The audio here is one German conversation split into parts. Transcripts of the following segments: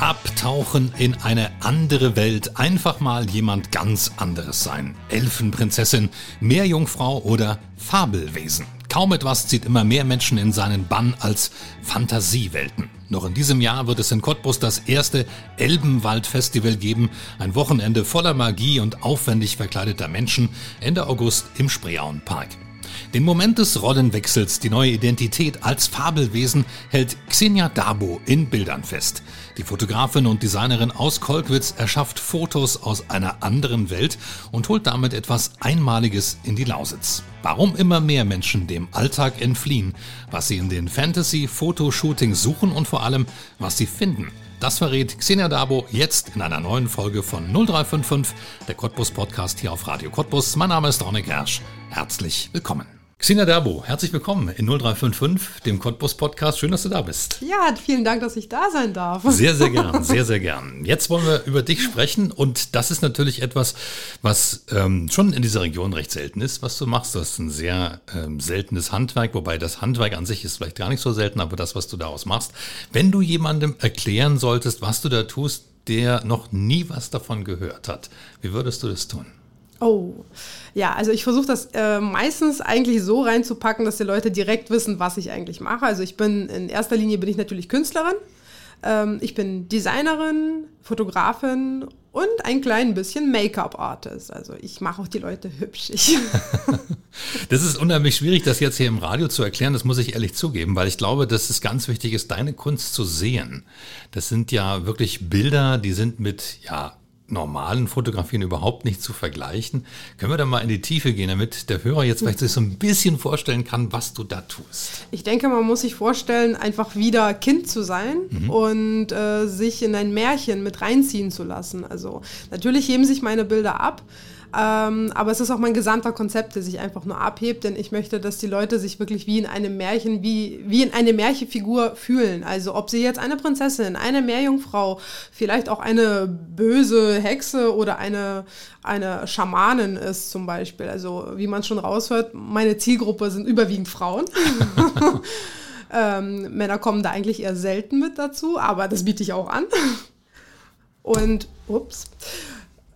Abtauchen in eine andere Welt, einfach mal jemand ganz anderes sein. Elfenprinzessin, Meerjungfrau oder Fabelwesen. Kaum etwas zieht immer mehr Menschen in seinen Bann als Fantasiewelten. Noch in diesem Jahr wird es in Cottbus das erste Elbenwald-Festival geben. Ein Wochenende voller Magie und aufwendig verkleideter Menschen Ende August im Spreeauenpark. Den Moment des Rollenwechsels, die neue Identität als Fabelwesen hält Xenia Dabo in Bildern fest. Die Fotografin und Designerin aus Kolkwitz erschafft Fotos aus einer anderen Welt und holt damit etwas Einmaliges in die Lausitz. Warum immer mehr Menschen dem Alltag entfliehen, was sie in den Fantasy-Fotoshootings suchen und vor allem, was sie finden. Das verrät Xenia Dabo jetzt in einer neuen Folge von 0355, der Cottbus Podcast hier auf Radio Cottbus. Mein Name ist Ronne Gersch. Herzlich willkommen. Xenia Dabo, herzlich willkommen in 0355, dem Cottbus Podcast. Schön, dass du da bist. Ja, vielen Dank, dass ich da sein darf. Sehr, sehr gern, sehr, sehr gern. Jetzt wollen wir über dich sprechen und das ist natürlich etwas, was ähm, schon in dieser Region recht selten ist, was du machst. Du hast ein sehr ähm, seltenes Handwerk, wobei das Handwerk an sich ist vielleicht gar nicht so selten, aber das, was du daraus machst. Wenn du jemandem erklären solltest, was du da tust, der noch nie was davon gehört hat, wie würdest du das tun? Oh, ja, also ich versuche das äh, meistens eigentlich so reinzupacken, dass die Leute direkt wissen, was ich eigentlich mache. Also ich bin in erster Linie bin ich natürlich Künstlerin. Ähm, ich bin Designerin, Fotografin und ein klein bisschen Make-up-Artist. Also ich mache auch die Leute hübsch. das ist unheimlich schwierig, das jetzt hier im Radio zu erklären, das muss ich ehrlich zugeben, weil ich glaube, dass es ganz wichtig ist, deine Kunst zu sehen. Das sind ja wirklich Bilder, die sind mit, ja, normalen Fotografien überhaupt nicht zu vergleichen. Können wir da mal in die Tiefe gehen, damit der Hörer jetzt vielleicht sich so ein bisschen vorstellen kann, was du da tust? Ich denke, man muss sich vorstellen, einfach wieder Kind zu sein mhm. und äh, sich in ein Märchen mit reinziehen zu lassen. Also natürlich heben sich meine Bilder ab. Ähm, aber es ist auch mein gesamter Konzept, der sich einfach nur abhebt, denn ich möchte, dass die Leute sich wirklich wie in einem Märchen, wie, wie in eine Märchenfigur fühlen. Also ob sie jetzt eine Prinzessin, eine Meerjungfrau, vielleicht auch eine böse Hexe oder eine, eine Schamanin ist zum Beispiel. Also wie man schon raushört, meine Zielgruppe sind überwiegend Frauen. ähm, Männer kommen da eigentlich eher selten mit dazu, aber das biete ich auch an. Und, ups.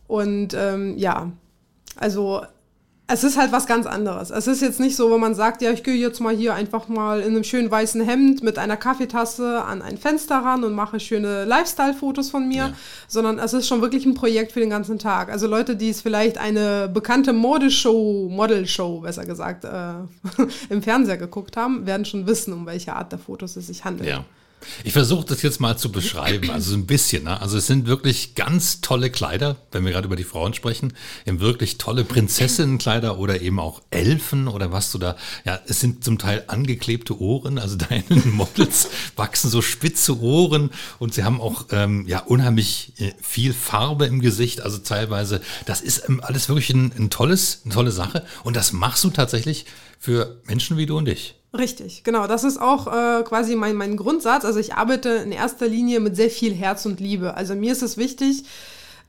Und ähm, ja, also es ist halt was ganz anderes. Es ist jetzt nicht so, wo man sagt, ja, ich gehe jetzt mal hier einfach mal in einem schönen weißen Hemd mit einer Kaffeetasse an ein Fenster ran und mache schöne Lifestyle-Fotos von mir, ja. sondern es ist schon wirklich ein Projekt für den ganzen Tag. Also Leute, die es vielleicht eine bekannte Modeshow, Model-Show, besser gesagt, äh, im Fernseher geguckt haben, werden schon wissen, um welche Art der Fotos es sich handelt. Ja. Ich versuche das jetzt mal zu beschreiben, also so ein bisschen. Ne? Also es sind wirklich ganz tolle Kleider, wenn wir gerade über die Frauen sprechen, eben wirklich tolle Prinzessinnenkleider oder eben auch Elfen oder was du da. Ja, es sind zum Teil angeklebte Ohren, also deinen Models wachsen so spitze Ohren und sie haben auch ähm, ja unheimlich äh, viel Farbe im Gesicht. Also teilweise, das ist ähm, alles wirklich ein, ein tolles, eine tolle Sache und das machst du tatsächlich für Menschen wie du und ich. Richtig, genau. Das ist auch äh, quasi mein, mein Grundsatz. Also ich arbeite in erster Linie mit sehr viel Herz und Liebe. Also mir ist es wichtig,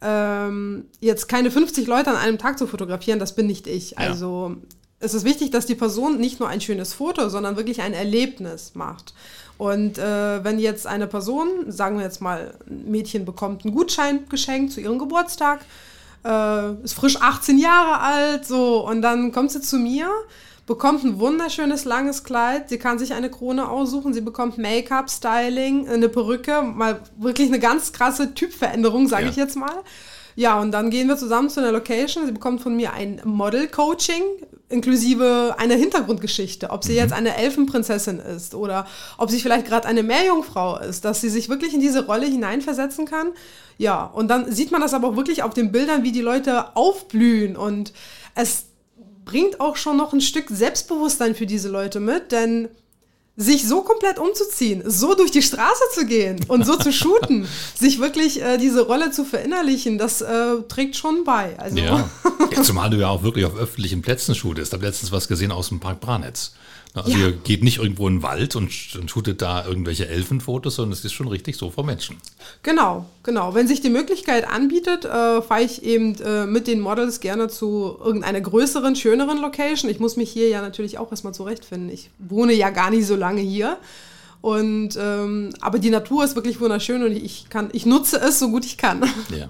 ähm, jetzt keine 50 Leute an einem Tag zu fotografieren, das bin nicht ich. Ja. Also es ist wichtig, dass die Person nicht nur ein schönes Foto, sondern wirklich ein Erlebnis macht. Und äh, wenn jetzt eine Person, sagen wir jetzt mal, ein Mädchen bekommt einen Gutschein geschenkt zu ihrem Geburtstag, äh, ist frisch 18 Jahre alt, so, und dann kommt sie zu mir bekommt ein wunderschönes langes Kleid. Sie kann sich eine Krone aussuchen. Sie bekommt Make-up, Styling, eine Perücke. Mal wirklich eine ganz krasse Typveränderung, sage ja. ich jetzt mal. Ja, und dann gehen wir zusammen zu einer Location. Sie bekommt von mir ein Model-Coaching inklusive einer Hintergrundgeschichte. Ob sie mhm. jetzt eine Elfenprinzessin ist oder ob sie vielleicht gerade eine Meerjungfrau ist, dass sie sich wirklich in diese Rolle hineinversetzen kann. Ja, und dann sieht man das aber auch wirklich auf den Bildern, wie die Leute aufblühen und es bringt auch schon noch ein Stück Selbstbewusstsein für diese Leute mit, denn sich so komplett umzuziehen, so durch die Straße zu gehen und so zu shooten, sich wirklich äh, diese Rolle zu verinnerlichen, das äh, trägt schon bei. Also. Ja. ja, zumal du ja auch wirklich auf öffentlichen Plätzen shootest. Ich habe letztens was gesehen aus dem Park Branitz. Also ja. ihr geht nicht irgendwo in den Wald und, und shootet da irgendwelche Elfenfotos, sondern es ist schon richtig so vor Menschen. Genau, genau. Wenn sich die Möglichkeit anbietet, äh, fahre ich eben äh, mit den Models gerne zu irgendeiner größeren, schöneren Location. Ich muss mich hier ja natürlich auch erstmal zurechtfinden. Ich wohne ja gar nicht so lange hier. Und ähm, aber die Natur ist wirklich wunderschön und ich kann, ich nutze es so gut ich kann. Ja.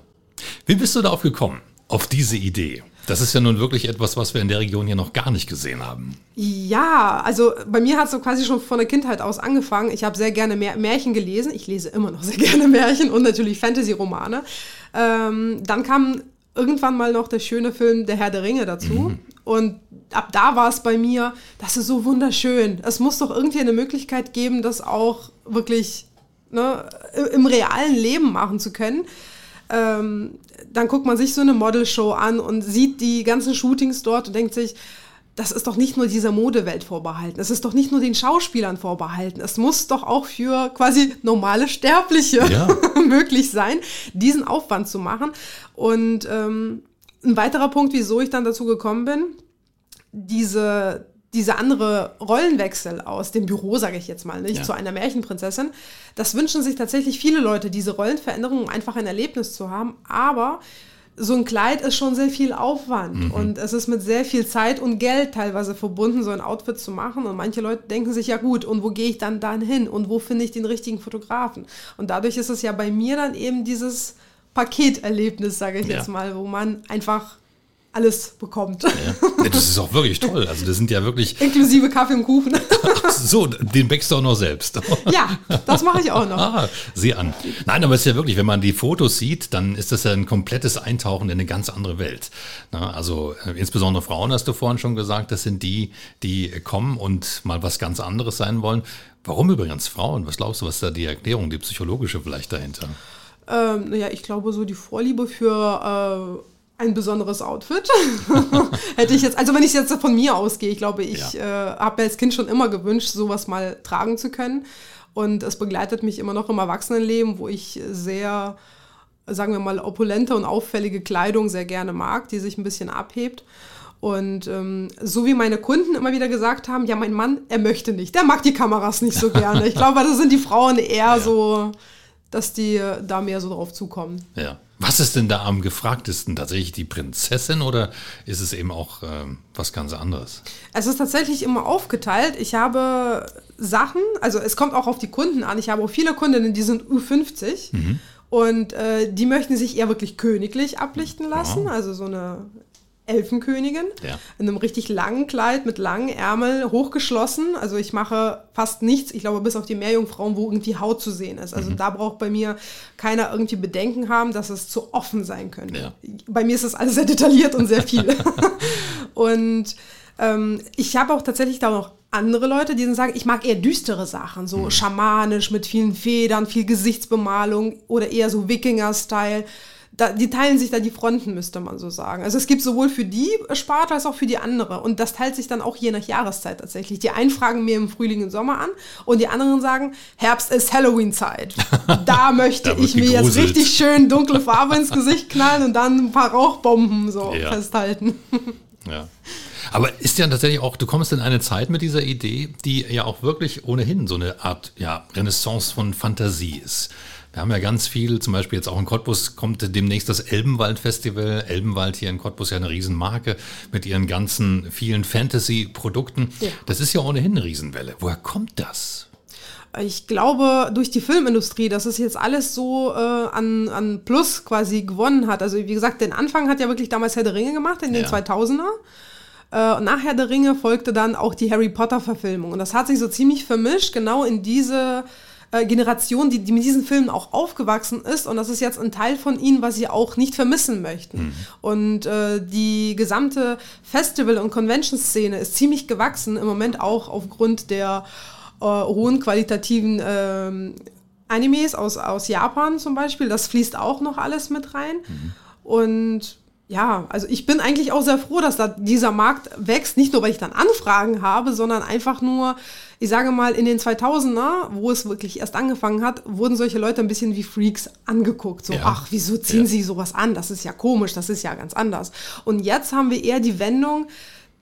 Wie bist du darauf gekommen? Auf diese Idee? Das ist ja nun wirklich etwas, was wir in der Region hier noch gar nicht gesehen haben. Ja, also bei mir hat es so quasi schon von der Kindheit aus angefangen. Ich habe sehr gerne Märchen gelesen. Ich lese immer noch sehr gerne Märchen und natürlich Fantasy-Romane. Ähm, dann kam irgendwann mal noch der schöne Film Der Herr der Ringe dazu. Mhm. Und ab da war es bei mir, das ist so wunderschön. Es muss doch irgendwie eine Möglichkeit geben, das auch wirklich ne, im realen Leben machen zu können. Ähm, dann guckt man sich so eine Modelshow an und sieht die ganzen Shootings dort und denkt sich, das ist doch nicht nur dieser Modewelt vorbehalten. Es ist doch nicht nur den Schauspielern vorbehalten. Es muss doch auch für quasi normale Sterbliche ja. möglich sein, diesen Aufwand zu machen. Und ähm, ein weiterer Punkt, wieso ich dann dazu gekommen bin, diese, diese andere Rollenwechsel aus dem Büro, sage ich jetzt mal, nicht ja. zu einer Märchenprinzessin, das wünschen sich tatsächlich viele Leute, diese Rollenveränderung, um einfach ein Erlebnis zu haben. Aber so ein Kleid ist schon sehr viel Aufwand mhm. und es ist mit sehr viel Zeit und Geld teilweise verbunden, so ein Outfit zu machen. Und manche Leute denken sich, ja gut, und wo gehe ich dann dann hin und wo finde ich den richtigen Fotografen? Und dadurch ist es ja bei mir dann eben dieses Paketerlebnis, sage ich ja. jetzt mal, wo man einfach alles bekommt. Ja. Das ist auch wirklich toll. Also das sind ja wirklich. Inklusive Kaffee und Kuchen. Ach so, den bäckst du auch noch selbst. Ja, das mache ich auch noch. Ah, sieh an. Nein, aber es ist ja wirklich, wenn man die Fotos sieht, dann ist das ja ein komplettes Eintauchen in eine ganz andere Welt. Na, also äh, insbesondere Frauen, hast du vorhin schon gesagt, das sind die, die kommen und mal was ganz anderes sein wollen. Warum übrigens Frauen? Was glaubst du, was ist da die Erklärung, die psychologische vielleicht dahinter? Ähm, naja, ich glaube so die Vorliebe für äh, ein besonderes Outfit. Hätte ich jetzt, also wenn ich jetzt von mir ausgehe, ich glaube, ich ja. äh, habe mir als Kind schon immer gewünscht, sowas mal tragen zu können. Und es begleitet mich immer noch im Erwachsenenleben, wo ich sehr, sagen wir mal, opulente und auffällige Kleidung sehr gerne mag, die sich ein bisschen abhebt. Und ähm, so wie meine Kunden immer wieder gesagt haben, ja, mein Mann, er möchte nicht, der mag die Kameras nicht so gerne. Ich glaube, das sind die Frauen eher ja. so, dass die da mehr so drauf zukommen. Ja. Was ist denn da am gefragtesten? Tatsächlich die Prinzessin oder ist es eben auch äh, was ganz anderes? Es ist tatsächlich immer aufgeteilt. Ich habe Sachen, also es kommt auch auf die Kunden an. Ich habe auch viele Kundinnen, die sind U50 mhm. und äh, die möchten sich eher wirklich königlich ablichten lassen. Ja. Also so eine Elfenkönigin ja. in einem richtig langen Kleid mit langen Ärmel, hochgeschlossen. Also ich mache fast nichts, ich glaube bis auf die Meerjungfrauen, wo irgendwie Haut zu sehen ist. Also mhm. da braucht bei mir keiner irgendwie Bedenken haben, dass es zu offen sein könnte. Ja. Bei mir ist das alles sehr detailliert und sehr viel. und ähm, ich habe auch tatsächlich da noch andere Leute, die sagen, ich mag eher düstere Sachen, so mhm. schamanisch mit vielen Federn, viel Gesichtsbemalung oder eher so Wikinger-Style da, die teilen sich da die Fronten, müsste man so sagen. Also es gibt sowohl für die Sparte als auch für die andere. Und das teilt sich dann auch je nach Jahreszeit tatsächlich. Die einen fragen mir im Frühling und Sommer an und die anderen sagen, Herbst ist Halloween-Zeit. Da möchte da ich mir jetzt richtig schön dunkle Farbe ins Gesicht knallen und dann ein paar Rauchbomben so ja. festhalten. Ja. Aber ist ja tatsächlich auch, du kommst in eine Zeit mit dieser Idee, die ja auch wirklich ohnehin so eine Art ja, Renaissance von Fantasie ist. Wir haben ja ganz viel, zum Beispiel jetzt auch in Cottbus kommt demnächst das Elbenwald-Festival. Elbenwald hier in Cottbus ja eine Riesenmarke mit ihren ganzen vielen Fantasy-Produkten. Ja. Das ist ja ohnehin eine Riesenwelle. Woher kommt das? ich glaube, durch die Filmindustrie, dass es jetzt alles so äh, an, an Plus quasi gewonnen hat. Also wie gesagt, den Anfang hat ja wirklich damals Herr der Ringe gemacht, in den ja. 2000er. Äh, nach Herr der Ringe folgte dann auch die Harry Potter-Verfilmung. Und das hat sich so ziemlich vermischt, genau in diese äh, Generation, die, die mit diesen Filmen auch aufgewachsen ist. Und das ist jetzt ein Teil von ihnen, was sie auch nicht vermissen möchten. Mhm. Und äh, die gesamte Festival- und Convention-Szene ist ziemlich gewachsen, im Moment auch aufgrund der äh, hohen qualitativen ähm, Animes aus, aus Japan zum Beispiel. Das fließt auch noch alles mit rein. Mhm. Und ja, also ich bin eigentlich auch sehr froh, dass da dieser Markt wächst. Nicht nur, weil ich dann Anfragen habe, sondern einfach nur, ich sage mal, in den 2000er, wo es wirklich erst angefangen hat, wurden solche Leute ein bisschen wie Freaks angeguckt. So, Ja. ach, wieso ziehen Ja. sie sowas an? Das ist ja komisch, das ist ja ganz anders. Und jetzt haben wir eher die Wendung,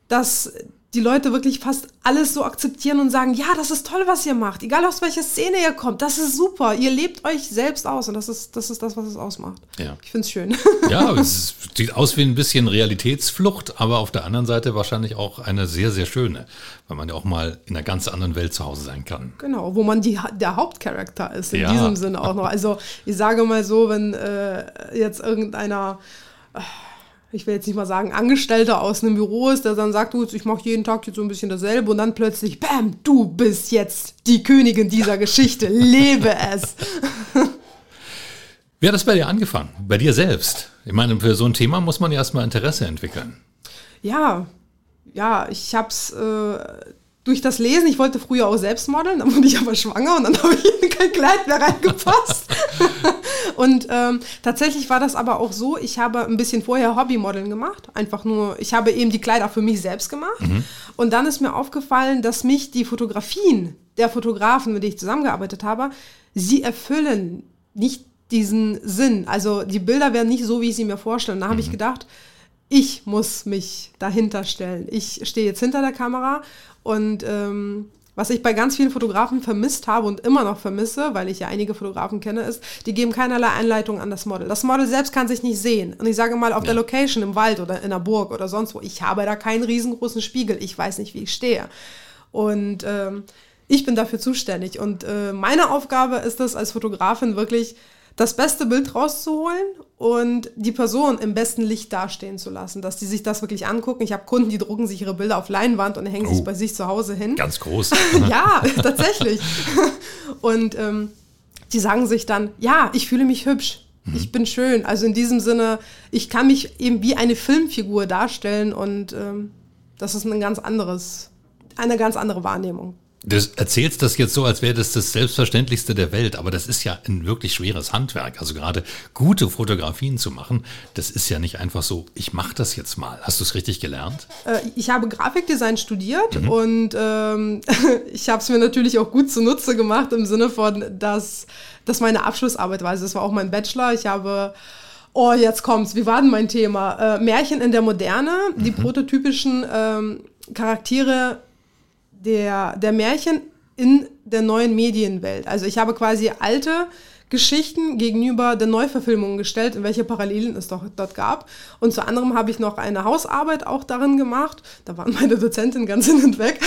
dass die Leute wirklich fast alles so akzeptieren und sagen, ja, das ist toll, was ihr macht. Egal aus welcher Szene ihr kommt, das ist super. Ihr lebt euch selbst aus und das ist das, ist das was es ausmacht. Ja. Ich finde es schön. Ja, es sieht aus wie ein bisschen Realitätsflucht, aber auf der anderen Seite wahrscheinlich auch eine sehr, sehr schöne, weil man ja auch mal in einer ganz anderen Welt zu Hause sein kann. Genau, wo man die, der Hauptcharakter ist, in Ja. diesem Sinne auch noch. Also ich sage mal so, wenn äh, jetzt irgendeiner, äh, ich will jetzt nicht mal sagen, Angestellter aus einem Büro ist, der dann sagt, du, ich mache jeden Tag jetzt so ein bisschen dasselbe und dann plötzlich, bam, du bist jetzt die Königin dieser Geschichte, lebe es. Wie hat das bei dir angefangen? Bei dir selbst? Ich meine, für so ein Thema muss man ja erstmal Interesse entwickeln. Ja, ja, ich hab's äh, durch das Lesen, ich wollte früher auch selbst modeln, dann wurde ich aber schwanger und dann habe ich in kein Kleid mehr reingepasst. und ähm, tatsächlich war das aber auch so, ich habe ein bisschen vorher Hobbymodeln gemacht, einfach nur, ich habe eben die Kleider für mich selbst gemacht und dann ist mir aufgefallen, dass mich die Fotografien der Fotografen, mit denen ich zusammengearbeitet habe, sie erfüllen nicht diesen Sinn. Also die Bilder werden nicht so, wie ich sie mir vorstelle. Und da habe ich gedacht, ich muss mich dahinter stellen. Ich stehe jetzt hinter der Kamera und ähm, was ich bei ganz vielen Fotografen vermisst habe und immer noch vermisse, weil ich ja einige Fotografen kenne, ist, die geben keinerlei Einleitung an das Model. Das Model selbst kann sich nicht sehen. Und ich sage mal, auf der Location im Wald oder in der Burg oder sonst wo, ich habe da keinen riesengroßen Spiegel. Ich weiß nicht, wie ich stehe. Und ähm, ich bin dafür zuständig. Und äh, meine Aufgabe ist es als Fotografin wirklich, das beste Bild rauszuholen und die Person im besten Licht dastehen zu lassen, dass die sich das wirklich angucken. Ich habe Kunden, die drucken sich ihre Bilder auf Leinwand und hängen Oh. sich bei sich zu Hause hin. Ganz groß. ja, tatsächlich. Und ähm, die sagen sich dann, ja, ich fühle mich hübsch. Ich bin schön. Also in diesem Sinne, ich kann mich eben wie eine Filmfigur darstellen und ähm, das ist ein ganz anderes, eine ganz andere Wahrnehmung. Du erzählst das jetzt so, als wäre das das Selbstverständlichste der Welt, aber das ist ja ein wirklich schweres Handwerk. Also gerade gute Fotografien zu machen, das ist ja nicht einfach so, ich mache das jetzt mal. Hast du es richtig gelernt? Äh, ich habe Grafikdesign studiert und ähm, ich habe es mir natürlich auch gut zunutze gemacht im Sinne von, dass das meine Abschlussarbeit war. Also das war auch mein Bachelor. Ich habe Oh, jetzt kommt's. Wie war denn mein Thema? Äh, Märchen in der Moderne, die prototypischen ähm, Charaktere der, der Märchen in der neuen Medienwelt. Also ich habe quasi alte Geschichten gegenüber der Neuverfilmung gestellt, in welche Parallelen es doch dort gab. Und zu anderem habe ich noch eine Hausarbeit auch darin gemacht. Da waren meine Dozentin ganz hin und weg.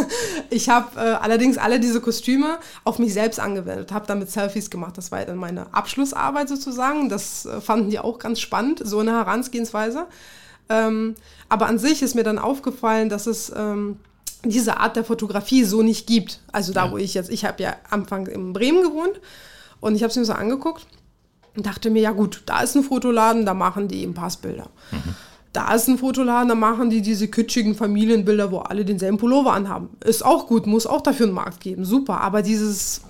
ich habe äh, allerdings alle diese Kostüme auf mich selbst angewendet, habe damit Selfies gemacht. Das war dann meine Abschlussarbeit sozusagen. Das äh, fanden die auch ganz spannend, so eine Herangehensweise. Ähm, aber an sich ist mir dann aufgefallen, dass es ähm, diese Art der Fotografie so nicht gibt. Also da, Ja. wo ich jetzt, ich habe ja am Anfang in Bremen gewohnt und ich habe es mir so angeguckt und dachte mir, ja gut, da ist ein Fotoladen, da machen die eben Passbilder. Da ist ein Fotoladen, da machen die diese kitschigen Familienbilder, wo alle denselben Pullover anhaben. Ist auch gut, muss auch dafür einen Markt geben, super. Aber dieses,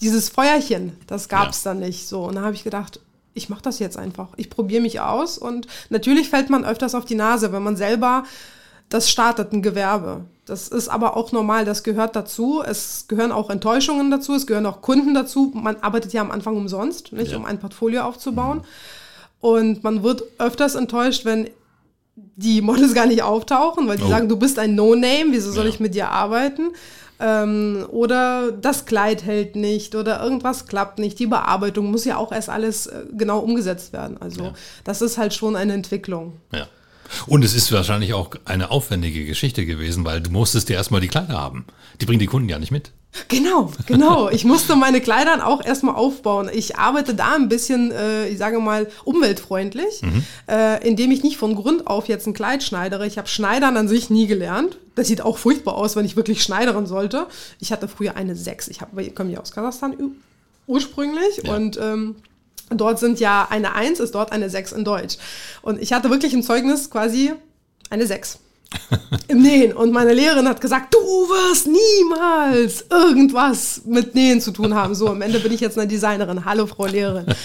dieses Feuerchen, das gab es dann nicht so. Und da habe ich gedacht, ich mache das jetzt einfach. Ich probiere mich aus und natürlich fällt man öfters auf die Nase, wenn man selber das startet, ein Gewerbe. Das ist aber auch normal, das gehört dazu. Es gehören auch Enttäuschungen dazu, es gehören auch Kunden dazu. Man arbeitet ja am Anfang umsonst, nicht, Ja. um ein Portfolio aufzubauen. Und man wird öfters enttäuscht, wenn die Models gar nicht auftauchen, weil die Oh. sagen, du bist ein No-Name, wieso soll Ja. ich mit dir arbeiten? Ähm, oder das Kleid hält nicht oder irgendwas klappt nicht. Die Bearbeitung muss ja auch erst alles äh, genau umgesetzt werden. Also Ja. das ist halt schon eine Entwicklung. Ja. Und es ist wahrscheinlich auch eine aufwendige Geschichte gewesen, weil du musstest dir erstmal die Kleider haben. Die bringen die Kunden ja nicht mit. Genau, genau. Ich musste meine Kleider auch erstmal aufbauen. Ich arbeite da ein bisschen, äh, ich sage mal, umweltfreundlich, äh, indem ich nicht von Grund auf jetzt ein Kleid schneidere. Ich habe Schneidern an sich nie gelernt. Das sieht auch furchtbar aus, wenn ich wirklich schneidern sollte. Ich hatte früher eine 6. Ich, hab, ich komme ja aus Kasachstan ur- ursprünglich Ja. und ähm, dort sind ja eine 1, ist dort eine 6 in Deutsch. Und ich hatte wirklich im Zeugnis quasi eine 6 im Nähen. Und meine Lehrerin hat gesagt, du wirst niemals irgendwas mit Nähen zu tun haben. So, am Ende bin ich jetzt eine Designerin. Hallo, Frau Lehrerin.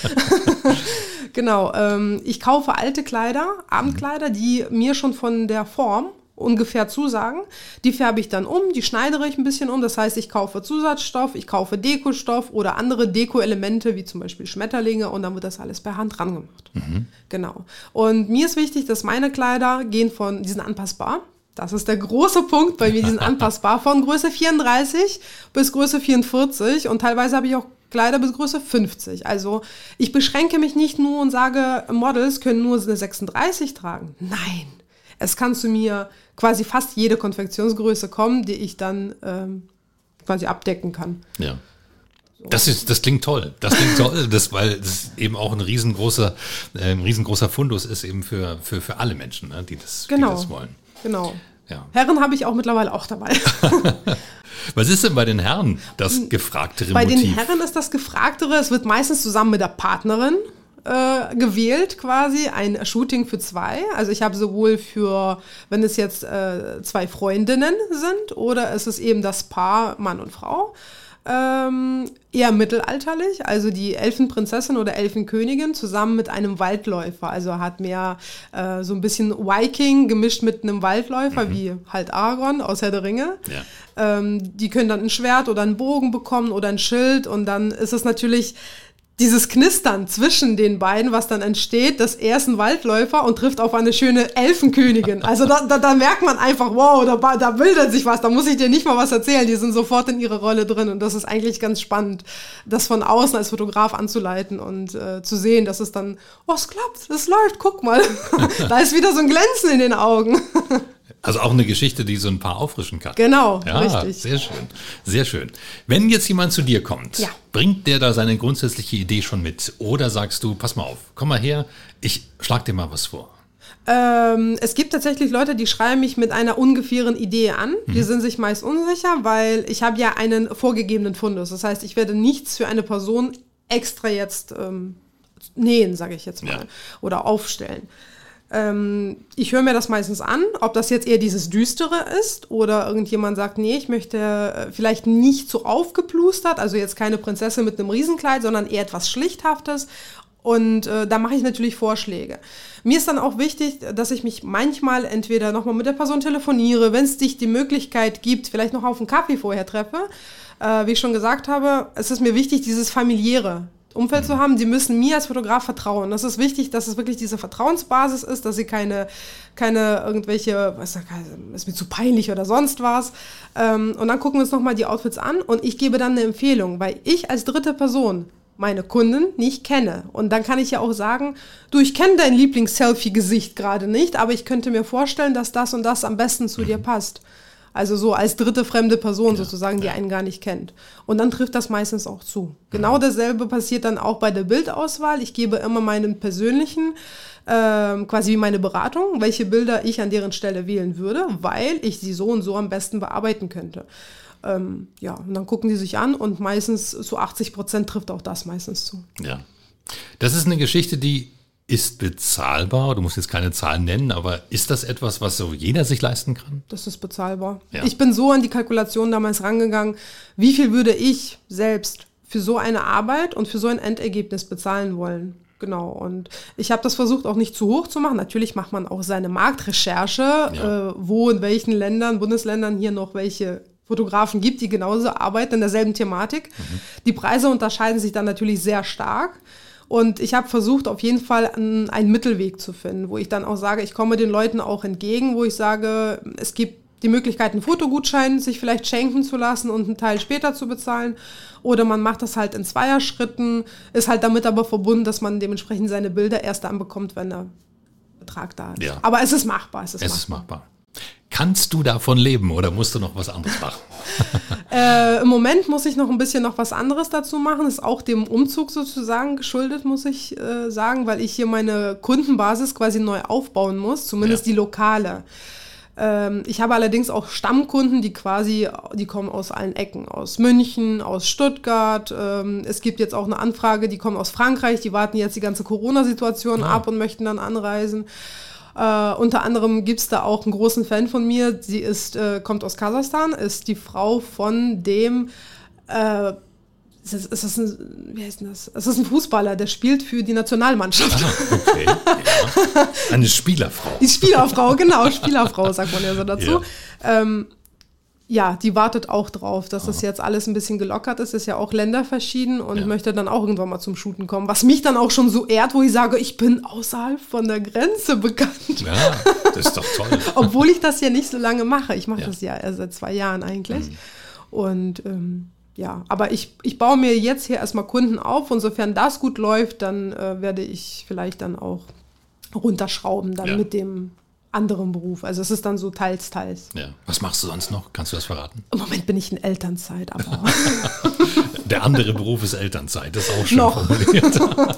Genau, ähm, ich kaufe alte Kleider, Abendkleider, die mir schon von der Form ungefähr zusagen. Die färbe ich dann um, die schneidere ich ein bisschen um. Das heißt, ich kaufe Zusatzstoff, ich kaufe Dekostoff oder andere Deko-Elemente, wie zum Beispiel Schmetterlinge, und dann wird das alles per Hand dran gemacht. Mhm. Genau. Und mir ist wichtig, dass meine Kleider gehen von, die sind anpassbar. Das ist der große Punkt bei mir, die sind anpassbar von Größe 34 bis Größe 44 und teilweise habe ich auch Kleider bis Größe 50. Also ich beschränke mich nicht nur und sage, Models können nur eine 36 tragen. Nein, es kann zu mir quasi fast jede Konfektionsgröße kommen, die ich dann ähm, quasi abdecken kann. Ja. Das ist, das klingt toll. Das klingt toll, das, weil das eben auch ein riesengroßer, äh, ein riesengroßer Fundus ist eben für, für, für alle Menschen, ne, die, das, genau. die das wollen. Genau. Ja. Herren habe ich auch mittlerweile auch dabei. Was ist denn bei den Herren das gefragtere bei Motiv? Bei den Herren ist das gefragtere, es wird meistens zusammen mit der Partnerin äh, gewählt quasi, ein Shooting für zwei. Also ich habe sowohl für, wenn es jetzt äh, zwei Freundinnen sind oder es ist eben das Paar Mann und Frau. Ähm, eher mittelalterlich, also die Elfenprinzessin oder Elfenkönigin zusammen mit einem Waldläufer. Also hat mehr äh, so ein bisschen Viking gemischt mit einem Waldläufer, mhm. wie halt Aragorn aus Herr der Ringe. Ja. Ähm, die können dann ein Schwert oder einen Bogen bekommen oder ein Schild und dann ist es natürlich dieses Knistern zwischen den beiden, was dann entsteht, das er ist ein Waldläufer und trifft auf eine schöne Elfenkönigin. Also da, da, da merkt man einfach, wow, da, da bildet sich was, da muss ich dir nicht mal was erzählen, die sind sofort in ihrer Rolle drin und das ist eigentlich ganz spannend, das von außen als Fotograf anzuleiten und äh, zu sehen, dass es dann, oh, es klappt, es läuft, guck mal, da ist wieder so ein Glänzen in den Augen. Also auch eine Geschichte, die so ein paar auffrischen kann. Genau, ja, richtig. Sehr schön, sehr schön. Wenn jetzt jemand zu dir kommt, ja. bringt der da seine grundsätzliche Idee schon mit? Oder sagst du, pass mal auf, komm mal her, ich schlag dir mal was vor. Ähm, es gibt tatsächlich Leute, die schreiben mich mit einer ungefähren Idee an. Mhm. Die sind sich meist unsicher, weil ich habe ja einen vorgegebenen Fundus. Das heißt, ich werde nichts für eine Person extra jetzt ähm, nähen, sage ich jetzt mal, ja. oder aufstellen. Ähm, ich höre mir das meistens an, ob das jetzt eher dieses Düstere ist oder irgendjemand sagt, nee, ich möchte äh, vielleicht nicht so aufgeplustert, also jetzt keine Prinzessin mit einem Riesenkleid, sondern eher etwas Schlichthaftes. Und äh, da mache ich natürlich Vorschläge. Mir ist dann auch wichtig, dass ich mich manchmal entweder nochmal mit der Person telefoniere, wenn es dich die Möglichkeit gibt, vielleicht noch auf einen Kaffee vorher treffe. Äh, wie ich schon gesagt habe, es ist mir wichtig, dieses familiäre. Umfeld zu haben. Sie müssen mir als Fotograf vertrauen. Das ist wichtig, dass es wirklich diese Vertrauensbasis ist, dass sie keine, keine irgendwelche, was ist mir zu peinlich oder sonst was. Ähm, und dann gucken wir uns nochmal die Outfits an und ich gebe dann eine Empfehlung, weil ich als dritte Person meine Kunden nicht kenne. Und dann kann ich ja auch sagen, du, ich kenne dein Lieblings-Selfie-Gesicht gerade nicht, aber ich könnte mir vorstellen, dass das und das am besten zu dir passt. Also so als dritte fremde Person ja, sozusagen, die einen gar nicht kennt. Und dann trifft das meistens auch zu. Genau dasselbe passiert dann auch bei der Bildauswahl. Ich gebe immer meinen persönlichen, äh, quasi wie meine Beratung, welche Bilder ich an deren Stelle wählen würde, weil ich sie so und so am besten bearbeiten könnte. Ähm, ja, und dann gucken die sich an und meistens zu 80 Prozent trifft auch das meistens zu. Ja. Das ist eine Geschichte, die ist bezahlbar. Du musst jetzt keine Zahlen nennen, aber ist das etwas, was so jeder sich leisten kann? Das ist bezahlbar. Ja. Ich bin so an die Kalkulation damals rangegangen, wie viel würde ich selbst für so eine Arbeit und für so ein Endergebnis bezahlen wollen. Genau, und ich habe das versucht auch nicht zu hoch zu machen. Natürlich macht man auch seine Marktrecherche, ja. äh, wo in welchen Ländern, Bundesländern hier noch welche Fotografen gibt, die genauso arbeiten in derselben Thematik. Mhm. Die Preise unterscheiden sich dann natürlich sehr stark. Und ich habe versucht, auf jeden Fall einen, einen Mittelweg zu finden, wo ich dann auch sage, ich komme den Leuten auch entgegen, wo ich sage, es gibt die Möglichkeit, einen Fotogutschein sich vielleicht schenken zu lassen und einen Teil später zu bezahlen. Oder man macht das halt in Zweierschritten, ist halt damit aber verbunden, dass man dementsprechend seine Bilder erst dann bekommt, wenn der Betrag da ist. Ja. Aber es ist machbar. Es ist es machbar. Ist machbar. Kannst du davon leben oder musst du noch was anderes machen? äh, Im Moment muss ich noch ein bisschen noch was anderes dazu machen. Das ist auch dem Umzug sozusagen geschuldet, muss ich äh, sagen, weil ich hier meine Kundenbasis quasi neu aufbauen muss, zumindest ja. die lokale. Ähm, ich habe allerdings auch Stammkunden, die quasi, die kommen aus allen Ecken, aus München, aus Stuttgart. Ähm, es gibt jetzt auch eine Anfrage, die kommen aus Frankreich, die warten jetzt die ganze Corona-Situation ja. ab und möchten dann anreisen. Äh, unter anderem gibt es da auch einen großen Fan von mir. Sie ist, äh, kommt aus Kasachstan, ist die Frau von dem äh, es ist, es ist ein, wie heißt das? Es ist ein Fußballer, der spielt für die Nationalmannschaft. Ah, okay. Ja. Eine Spielerfrau. Die Spielerfrau, genau, Spielerfrau sagt man ja so dazu. Ja. Ähm, ja, die wartet auch drauf, dass das jetzt alles ein bisschen gelockert ist. Ist ja auch länderverschieden und ja. möchte dann auch irgendwann mal zum Shooten kommen. Was mich dann auch schon so ehrt, wo ich sage, ich bin außerhalb von der Grenze bekannt. Ja, das ist doch toll. Obwohl ich das ja nicht so lange mache. Ich mache ja. das ja erst seit zwei Jahren eigentlich. Mhm. Und ähm, ja, aber ich, ich baue mir jetzt hier erstmal Kunden auf und sofern das gut läuft, dann äh, werde ich vielleicht dann auch runterschrauben dann ja. mit dem anderen Beruf. Also es ist dann so teils, teils. Ja. Was machst du sonst noch? Kannst du das verraten? Im Moment bin ich in Elternzeit, aber. Der andere Beruf ist Elternzeit, das ist auch schön noch. formuliert.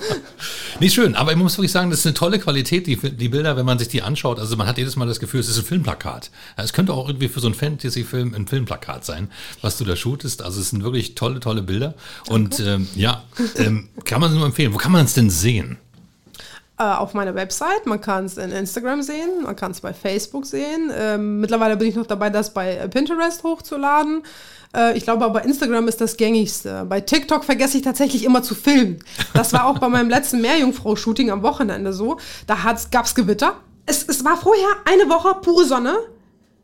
Nicht schön, aber ich muss wirklich sagen, das ist eine tolle Qualität, die, die Bilder, wenn man sich die anschaut. Also man hat jedes Mal das Gefühl, es ist ein Filmplakat. Es könnte auch irgendwie für so einen Fantasy-Film ein Filmplakat sein, was du da shootest. Also es sind wirklich tolle, tolle Bilder. Und ähm, ja, ähm, kann man es nur empfehlen. Wo kann man es denn sehen? Äh, auf meiner Website, man kann es in Instagram sehen, man kann es bei Facebook sehen. Ähm, mittlerweile bin ich noch dabei, das bei Pinterest hochzuladen. Äh, ich glaube aber Instagram ist das gängigste. Bei TikTok vergesse ich tatsächlich immer zu filmen. Das war auch bei meinem letzten Meerjungfrau-Shooting am Wochenende so. Da gab es Gewitter. Es, war vorher eine Woche pure Sonne.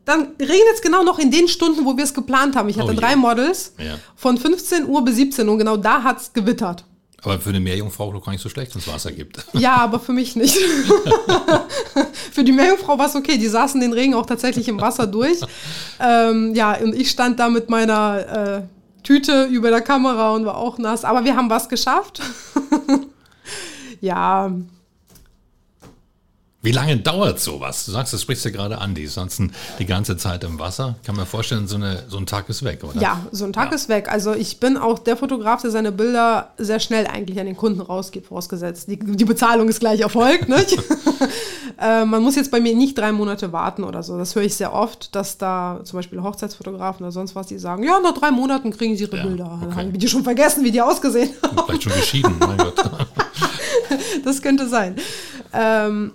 Dann regnet es genau noch in den Stunden, wo wir es geplant haben. Ich hatte oh drei Models ja. von 15 Uhr bis 17 Uhr und genau da hat es gewittert. Aber für eine Meerjungfrau gar nicht so schlecht, wenn es Wasser gibt. Ja, aber für mich nicht. für die Meerjungfrau war es okay. Die saßen den Regen auch tatsächlich im Wasser durch. Ähm, ja, und ich stand da mit meiner äh, Tüte über der Kamera und war auch nass. Aber wir haben was geschafft. ja, wie lange dauert sowas? Du sagst, das sprichst du gerade an, die ist sonst die ganze Zeit im Wasser. Kann man vorstellen, so, eine, so ein Tag ist weg, oder? Ja, so ein Tag ja. ist weg. Also ich bin auch der Fotograf, der seine Bilder sehr schnell eigentlich an den Kunden rausgibt, vorausgesetzt. Die, die Bezahlung ist gleich erfolgt. nicht? äh, man muss jetzt bei mir nicht drei Monate warten oder so. Das höre ich sehr oft, dass da zum Beispiel Hochzeitsfotografen oder sonst was, die sagen, ja, nach drei Monaten kriegen sie ihre ja, Bilder. Okay. Dann haben die schon vergessen, wie die ausgesehen haben. Vielleicht schon geschieden, mein Gott. das könnte sein. Ähm,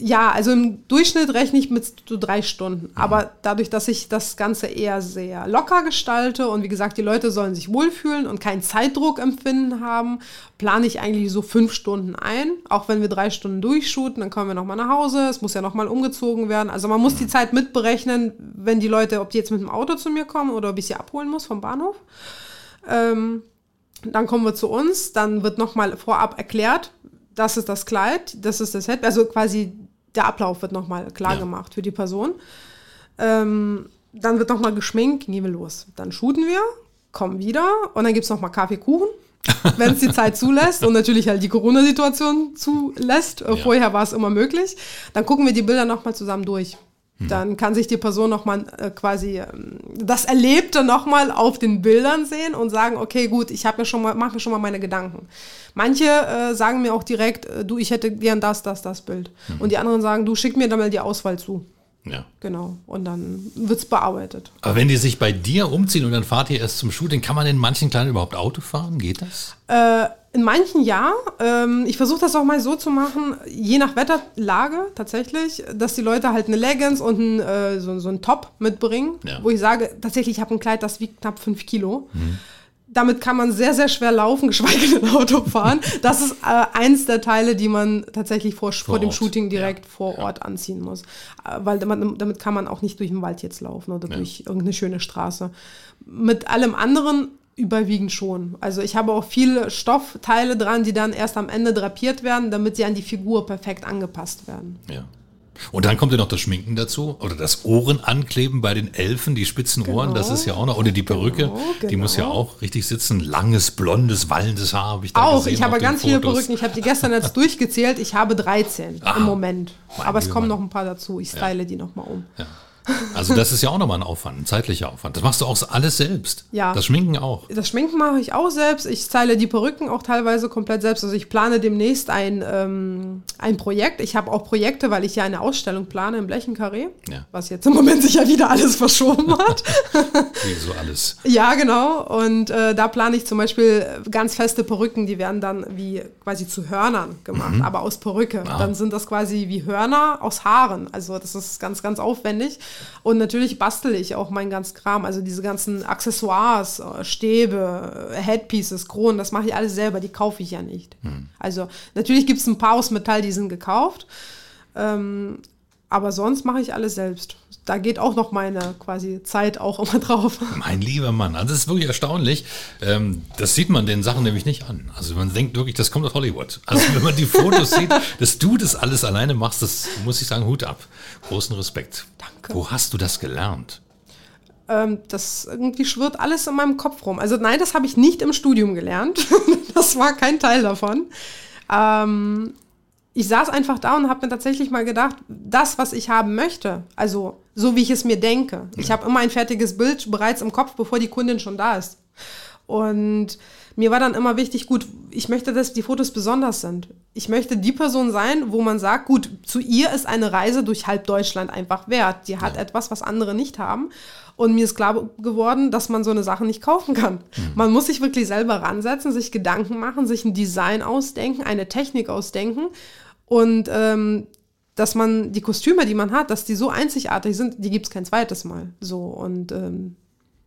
ja, also im Durchschnitt rechne ich mit so drei Stunden. Mhm. Aber dadurch, dass ich das Ganze eher sehr locker gestalte und wie gesagt, die Leute sollen sich wohlfühlen und keinen Zeitdruck empfinden haben, plane ich eigentlich so fünf Stunden ein. Auch wenn wir drei Stunden durchshooten, dann kommen wir nochmal nach Hause. Es muss ja nochmal umgezogen werden. Also man muss die Zeit mitberechnen, wenn die Leute, ob die jetzt mit dem Auto zu mir kommen oder ob ich sie abholen muss vom Bahnhof. Ähm, dann kommen wir zu uns, dann wird nochmal vorab erklärt, das ist das Kleid, das ist das Head, also quasi der Ablauf wird nochmal klar ja. gemacht für die Person. Ähm, dann wird nochmal geschminkt, gehen wir los. Dann shooten wir, kommen wieder und dann gibt es nochmal Kaffeekuchen, wenn es die Zeit zulässt und natürlich halt die Corona-Situation zulässt. Ja. Vorher war es immer möglich. Dann gucken wir die Bilder nochmal zusammen durch. Hm. Dann kann sich die Person nochmal äh, quasi ähm, das Erlebte nochmal auf den Bildern sehen und sagen, okay, gut, ich habe mir schon mal, mache mir schon mal meine Gedanken. Manche äh, sagen mir auch direkt, äh, du, ich hätte gern das, das, das Bild. Mhm. Und die anderen sagen, du schick mir dann mal die Auswahl zu. Ja. Genau. Und dann wird es bearbeitet. Aber wenn die sich bei dir umziehen und dann fahrt ihr erst zum Shooting, kann man in manchen Kleinen überhaupt Auto fahren? Geht das? Äh, in manchen ja. Ähm, ich versuche das auch mal so zu machen, je nach Wetterlage tatsächlich, dass die Leute halt eine Leggings und ein, äh, so, so einen Top mitbringen, ja. wo ich sage, tatsächlich, ich habe ein Kleid, das wiegt knapp 5 Kilo. Mhm damit kann man sehr, sehr schwer laufen, geschweige denn Auto fahren. Das ist äh, eins der Teile, die man tatsächlich vor, vor, vor dem Shooting direkt ja. vor Ort ja. anziehen muss. Äh, weil damit, damit, kann man auch nicht durch den Wald jetzt laufen oder durch irgendeine schöne Straße. Mit allem anderen überwiegend schon. Also ich habe auch viele Stoffteile dran, die dann erst am Ende drapiert werden, damit sie an die Figur perfekt angepasst werden. Ja. Und dann kommt ja noch das Schminken dazu oder das Ohrenankleben bei den Elfen, die spitzen Ohren, genau. das ist ja auch noch, oder die Perücke, genau, genau. die muss ja genau. auch richtig sitzen. Langes, blondes, wallendes Haar habe ich da Auch, gesehen ich habe ganz Fotos. viele Perücken. Ich habe die gestern jetzt durchgezählt. Ich habe 13 Aha, im Moment. Aber es kommen noch ein paar dazu. Ich style ja. die nochmal um. Ja. Also das ist ja auch nochmal ein Aufwand, ein zeitlicher Aufwand. Das machst du auch alles selbst. Ja. Das Schminken auch. Das Schminken mache ich auch selbst. Ich style die Perücken auch teilweise komplett selbst. Also ich plane demnächst ein, ähm, ein Projekt. Ich habe auch Projekte, weil ich ja eine Ausstellung plane im Blechenkarree, ja. was jetzt im Moment sich ja wieder alles verschoben hat. Wie so alles. Ja, genau. Und äh, da plane ich zum Beispiel ganz feste Perücken, die werden dann wie quasi zu Hörnern gemacht, mhm. aber aus Perücke. Ah. Dann sind das quasi wie Hörner aus Haaren. Also das ist ganz, ganz aufwendig. Und natürlich bastel ich auch mein ganz Kram, also diese ganzen Accessoires, äh, Stäbe, äh, Headpieces, Kronen, das mache ich alles selber, die kaufe ich ja nicht. Hm. Also natürlich gibt es ein paar aus Metall, die sind gekauft. Ähm, aber sonst mache ich alles selbst. Da geht auch noch meine quasi Zeit auch immer drauf. Mein lieber Mann, also das ist wirklich erstaunlich. Ähm, das sieht man den Sachen nämlich nicht an. Also man denkt wirklich, das kommt aus Hollywood. Also wenn man die Fotos sieht, dass du das alles alleine machst, das muss ich sagen, Hut ab. Großen Respekt. Danke. Wo hast du das gelernt? Ähm, das irgendwie schwirrt alles in meinem Kopf rum. Also nein, das habe ich nicht im Studium gelernt. das war kein Teil davon. Ähm, ich saß einfach da und habe mir tatsächlich mal gedacht, das, was ich haben möchte, also so wie ich es mir denke. Ich habe immer ein fertiges Bild bereits im Kopf, bevor die Kundin schon da ist. Und mir war dann immer wichtig, gut, ich möchte, dass die Fotos besonders sind. Ich möchte die Person sein, wo man sagt, gut, zu ihr ist eine Reise durch halb Deutschland einfach wert. Die hat ja. etwas, was andere nicht haben. Und mir ist klar geworden, dass man so eine Sache nicht kaufen kann. Mhm. Man muss sich wirklich selber ransetzen, sich Gedanken machen, sich ein Design ausdenken, eine Technik ausdenken und ähm, dass man die Kostüme, die man hat, dass die so einzigartig sind, die gibt es kein zweites Mal. So und ähm,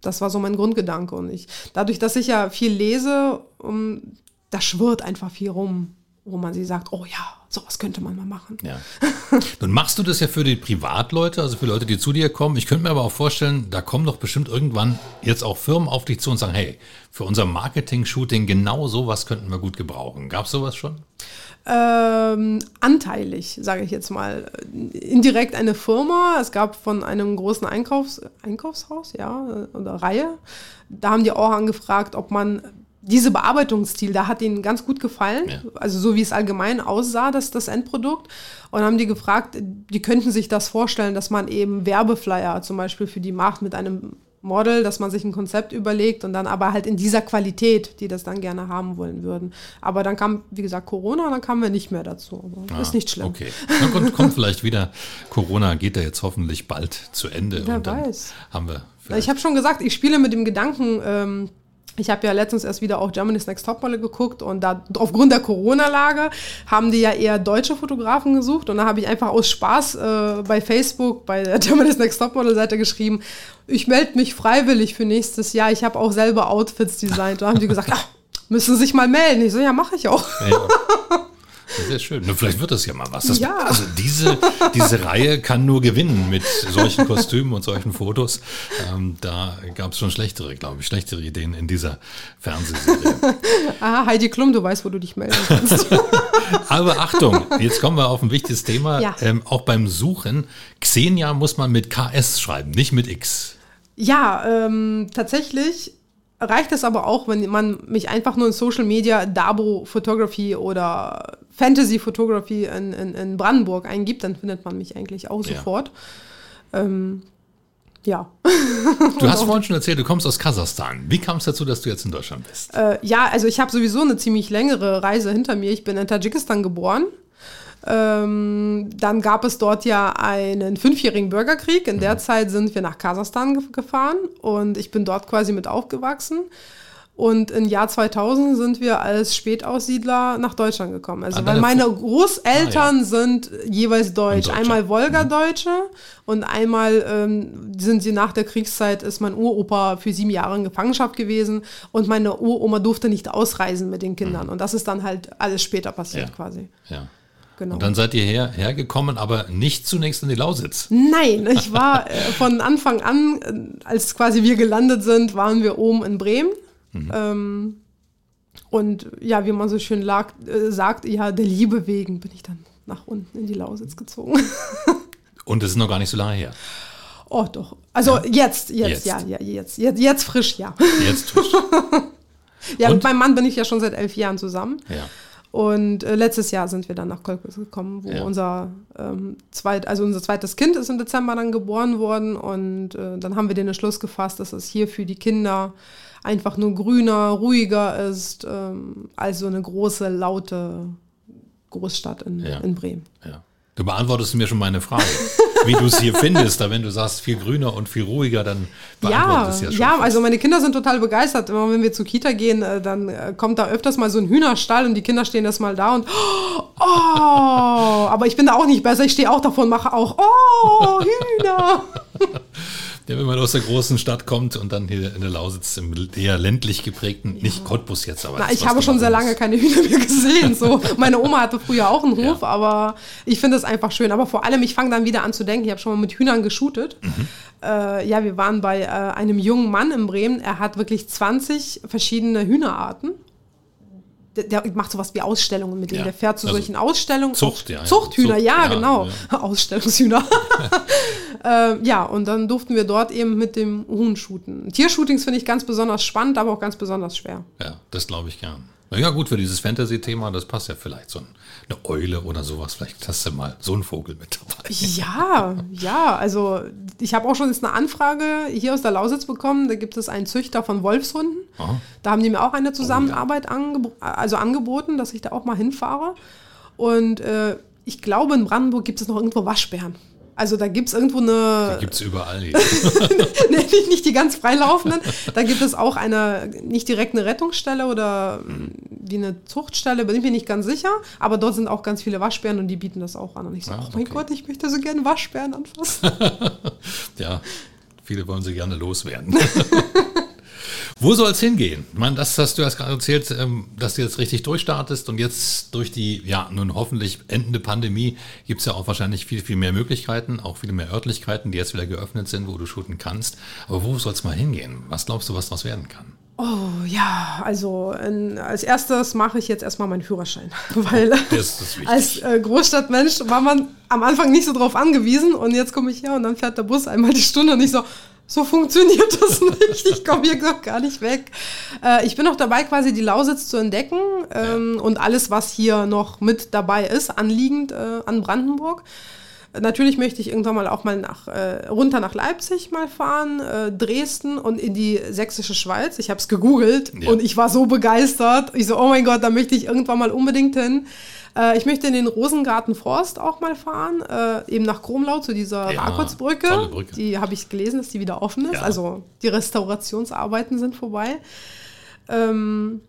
das war so mein Grundgedanke. Und ich, dadurch, dass ich ja viel lese, um, da schwirrt einfach viel rum, wo man sie sagt, oh ja, sowas könnte man mal machen. Ja. Nun machst du das ja für die Privatleute, also für Leute, die zu dir kommen. Ich könnte mir aber auch vorstellen, da kommen doch bestimmt irgendwann jetzt auch Firmen auf dich zu und sagen, hey, für unser Marketing-Shooting genau sowas könnten wir gut gebrauchen. Gab es sowas schon? Ähm, anteilig, sage ich jetzt mal. Indirekt eine Firma. Es gab von einem großen Einkaufs Einkaufshaus, ja, oder Reihe. Da haben die auch angefragt, ob man diese Bearbeitungsstil, da hat ihnen ganz gut gefallen. Ja. Also so wie es allgemein aussah, das, das Endprodukt. Und haben die gefragt, die könnten sich das vorstellen, dass man eben Werbeflyer zum Beispiel für die macht mit einem Model, dass man sich ein Konzept überlegt und dann aber halt in dieser Qualität, die das dann gerne haben wollen würden. Aber dann kam, wie gesagt, Corona und dann kamen wir nicht mehr dazu. Aber ah, ist nicht schlimm. Okay. Dann kommt, kommt vielleicht wieder. Corona geht ja jetzt hoffentlich bald zu Ende. Wer weiß. Haben wir. Ich habe schon gesagt, ich spiele mit dem Gedanken, ähm, ich habe ja letztens erst wieder auch Germany's Next Topmodel geguckt und da aufgrund der Corona-Lage haben die ja eher deutsche Fotografen gesucht und da habe ich einfach aus Spaß äh, bei Facebook bei der Germany's Next Topmodel-Seite geschrieben, ich melde mich freiwillig für nächstes Jahr. Ich habe auch selber Outfits designt. Da haben die gesagt, ach, müssen Sie sich mal melden. Ich so, ja, mache ich auch. Ja. Sehr schön. Nur vielleicht wird das ja mal was. Das, ja. Also diese, diese Reihe kann nur gewinnen mit solchen Kostümen und solchen Fotos. Ähm, da gab es schon schlechtere, glaube ich, schlechtere Ideen in dieser Fernsehserie. Ah, Heidi Klum, du weißt, wo du dich melden kannst. Aber Achtung, jetzt kommen wir auf ein wichtiges Thema. Ja. Ähm, auch beim Suchen, Xenia muss man mit KS schreiben, nicht mit X. Ja, ähm, tatsächlich reicht es aber auch, wenn man mich einfach nur in Social Media Dabo Photography oder Fantasy Photography in, in, in Brandenburg eingibt, dann findet man mich eigentlich auch sofort. Ja. Ähm, ja. Du hast vorhin schon erzählt, du kommst aus Kasachstan. Wie kam es dazu, dass du jetzt in Deutschland bist? Äh, ja, also ich habe sowieso eine ziemlich längere Reise hinter mir. Ich bin in Tadschikistan geboren ähm, dann gab es dort ja einen fünfjährigen Bürgerkrieg. In der mhm. Zeit sind wir nach Kasachstan ge gefahren und ich bin dort quasi mit aufgewachsen. Und im Jahr 2000 sind wir als Spätaussiedler nach Deutschland gekommen. Also, weil meine Großeltern ah, ja. sind jeweils deutsch. Einmal Wolgadeutsche mhm. und einmal ähm, sind sie nach der Kriegszeit, ist mein Uropa für sieben Jahre in Gefangenschaft gewesen und meine Uroma durfte nicht ausreisen mit den Kindern. Mhm. Und das ist dann halt alles später passiert ja. quasi. Ja. Genau. Und dann seid ihr her, hergekommen, aber nicht zunächst in die Lausitz. Nein, ich war äh, von Anfang an, äh, als quasi wir gelandet sind, waren wir oben in Bremen. Mhm. Ähm, und ja, wie man so schön lag, äh, sagt, ja, der Liebe wegen bin ich dann nach unten in die Lausitz gezogen. und das ist noch gar nicht so lange her. Oh, doch. Also ja. jetzt, jetzt, jetzt, ja, ja, jetzt, jetzt, jetzt frisch, ja. Jetzt frisch. ja, und? mit meinem Mann bin ich ja schon seit elf Jahren zusammen. Ja. Und äh, letztes Jahr sind wir dann nach Kolkis gekommen, wo ja. unser ähm, zweit, also unser zweites Kind ist im Dezember dann geboren worden und äh, dann haben wir den Entschluss gefasst, dass es hier für die Kinder einfach nur grüner, ruhiger ist, ähm, als so eine große, laute Großstadt in, ja. in Bremen. Ja. Du beantwortest mir schon meine Frage. wie du es hier findest. Da wenn du sagst, viel grüner und viel ruhiger, dann beantwortet Ja, es ja schon. ja, fast. also meine Kinder sind total begeistert. Immer wenn wir zur Kita gehen, äh, dann äh, kommt da öfters mal so ein Hühnerstall und die Kinder stehen das mal da und oh, aber ich bin da auch nicht besser. Ich stehe auch davon, mache auch oh, Hühner. Ja, wenn man aus der großen Stadt kommt und dann hier in der Lausitz im eher ländlich geprägten, nicht Cottbus jetzt, aber. Na, ich habe schon sehr lange keine Hühner mehr gesehen. So. Meine Oma hatte früher auch einen Hof, Ja. aber ich finde es einfach schön. Aber vor allem, ich fange dann wieder an zu denken, ich habe schon mal mit Hühnern geshootet. Mhm. Äh, ja, wir waren bei äh, einem jungen Mann in Bremen. Er hat wirklich 20 verschiedene Hühnerarten. Der, der macht sowas wie Ausstellungen mit denen. Ja, Der fährt zu also solchen Ausstellungen. Zucht, ja, ja. Zuchthühner, Zucht, ja, ja, genau. ja. Ausstellungshühner. äh, ja, und dann durften wir dort eben mit dem Huhn shooten. Tiershootings finde ich ganz besonders spannend, aber auch ganz besonders schwer. Ja, das glaube ich gern. Ja, gut, für dieses Fantasy-Thema, das passt ja vielleicht so ein, eine Eule oder sowas. Vielleicht hast du mal so einen Vogel mit dabei. Ja, ja, also ich habe auch schon jetzt eine Anfrage hier aus der Lausitz bekommen. Da gibt es einen Züchter von Wolfshunden. Aha. Da haben die mir auch eine Zusammenarbeit angebo also angeboten, dass ich da auch mal hinfahre. Und äh, ich glaube, in Brandenburg gibt es noch irgendwo Waschbären. Also da gibt es irgendwo eine, Gibt es überall. nicht, nicht die ganz freilaufenden. Da gibt es auch eine, nicht direkt eine Rettungsstelle oder wie eine Zuchtstelle, bin ich mir nicht ganz sicher. Aber dort sind auch ganz viele Waschbären und die bieten das auch an. Und ich so, Ah, oh mein okay. Gott, ich möchte so gerne Waschbären anfassen. ja, viele wollen sie gerne loswerden. Wo soll es hingehen? Ich meine, das hast du erst gerade erzählt, ähm, dass du jetzt richtig durchstartest und jetzt durch die, ja, nun hoffentlich endende Pandemie gibt es ja auch wahrscheinlich viel, viel mehr Möglichkeiten, auch viele mehr Örtlichkeiten, die jetzt wieder geöffnet sind, wo du shooten kannst. Aber wo soll es mal hingehen? Was glaubst du, was daraus werden kann? Oh ja, also in, als erstes mache ich jetzt erstmal meinen Führerschein, weil wichtig. als äh, Großstadtmensch war man am Anfang nicht so drauf angewiesen und jetzt komme ich her und dann fährt der Bus einmal die Stunde und ich so, so funktioniert das nicht, ich komme hier gar nicht weg. Äh, ich bin noch dabei, quasi die Lausitz zu entdecken ähm, und alles, was hier noch mit dabei ist, anliegend äh, an Brandenburg. Natürlich möchte ich irgendwann mal auch mal nach, äh, runter nach Leipzig mal fahren, äh, Dresden und in die sächsische Schweiz. Ich habe es gegoogelt Ja. und ich war so begeistert. Ich so, oh mein Gott, da möchte ich irgendwann mal unbedingt hin. Äh, ich möchte in den Rosengarten Forst auch mal fahren, äh, eben nach Kromlau zu dieser Ja, Rakotsbrücke. Die habe ich gelesen, dass die wieder offen ist. Ja. Also die Restaurationsarbeiten sind vorbei. Ähm,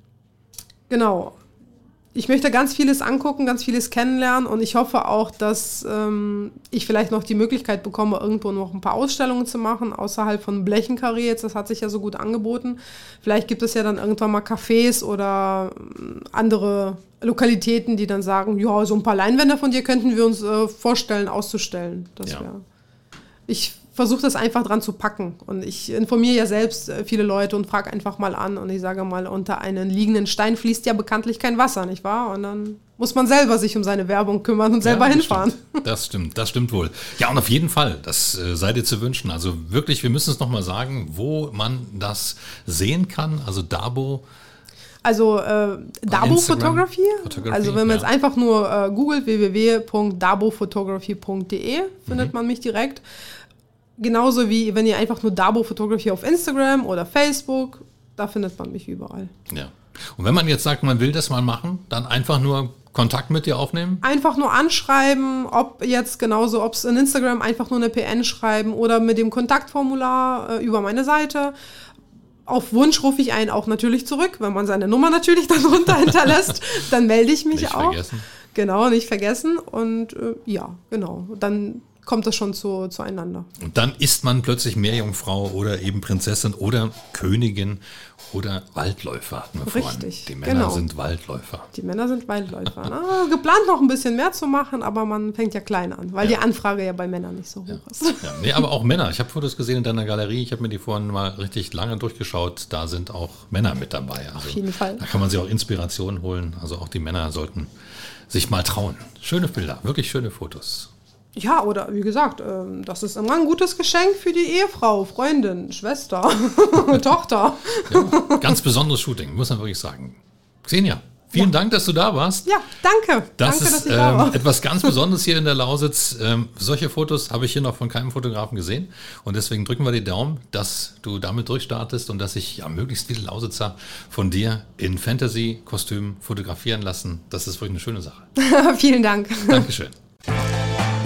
genau. Ich möchte ganz vieles angucken, ganz vieles kennenlernen und ich hoffe auch, dass ähm, ich vielleicht noch die Möglichkeit bekomme, irgendwo noch ein paar Ausstellungen zu machen, außerhalb von Blechenkarree jetzt. Das hat sich ja so gut angeboten. Vielleicht gibt es ja dann irgendwann mal Cafés oder ähm, andere Lokalitäten, die dann sagen, ja, so ein paar Leinwände von dir könnten wir uns äh, vorstellen, auszustellen. Das Ja. wäre ich versuche das einfach dran zu packen. Und ich informiere ja selbst äh, viele Leute und frage einfach mal an. Und ich sage mal, unter einen liegenden Stein fließt ja bekanntlich kein Wasser, nicht wahr? Und dann muss man selber sich um seine Werbung kümmern und selber Ja, das hinfahren. Stimmt. Das stimmt, das stimmt wohl. Ja, und auf jeden Fall, das äh, sei dir zu wünschen. Also wirklich, wir müssen es nochmal sagen, wo man das sehen kann. Also Dabo, Also äh, Dabo. Photography, Also wenn man ja. jetzt einfach nur äh, googelt www.dabophotography.de findet Mhm. man mich direkt. Genauso wie wenn ihr einfach nur Dabo Photography auf Instagram oder Facebook, da findet man mich überall. ja. Und wenn man jetzt sagt, man will das mal machen, dann einfach nur Kontakt mit dir aufnehmen. einfach nur anschreiben, ob jetzt genauso, ob es in Instagram einfach nur eine PN schreiben oder mit dem Kontaktformular äh, über meine Seite. Auf Wunsch rufe ich einen auch natürlich zurück, wenn man seine Nummer natürlich dann runter hinterlässt, dann melde ich mich Nicht auch. vergessen. Genau, nicht vergessen. Und äh, ja, genau. Dann kommt das schon zu, zueinander. Und dann ist man plötzlich Meerjungfrau oder eben Prinzessin oder Königin oder Waldläufer, hatten wir vorhin. Richtig, Die Männer genau. sind Waldläufer. Die Männer sind Waldläufer. Na, geplant noch ein bisschen mehr zu machen, aber man fängt ja klein an, weil die Anfrage ja bei Männern nicht so hoch ist. Ja, nee, aber auch Männer. Ich habe Fotos gesehen in deiner Galerie. Ich habe mir die vorhin mal richtig lange durchgeschaut. Da sind auch Männer mit dabei. Also, jeden Fall. Da kann man sich auch Inspiration holen. Also auch die Männer sollten sich mal trauen. Schöne Bilder, wirklich schöne Fotos. Ja, oder wie gesagt, ähm, das ist immer ein gutes Geschenk für die Ehefrau, Freundin, Schwester, Tochter. Ja, ganz besonderes Shooting, muss man wirklich sagen. Xenia, vielen Dank, dass du da warst. Ja, danke. Das danke, dass ist ich da ähm, war. etwas ganz Besonderes hier in der Lausitz. Ähm, solche Fotos habe ich hier noch von keinem Fotografen gesehen. Und deswegen drücken wir die Daumen, dass du damit durchstartest und dass sich ja möglichst viele Lausitzer von dir in Fantasy-Kostüm fotografieren lassen. Das ist wirklich eine schöne Sache. Vielen Dank. Dankeschön.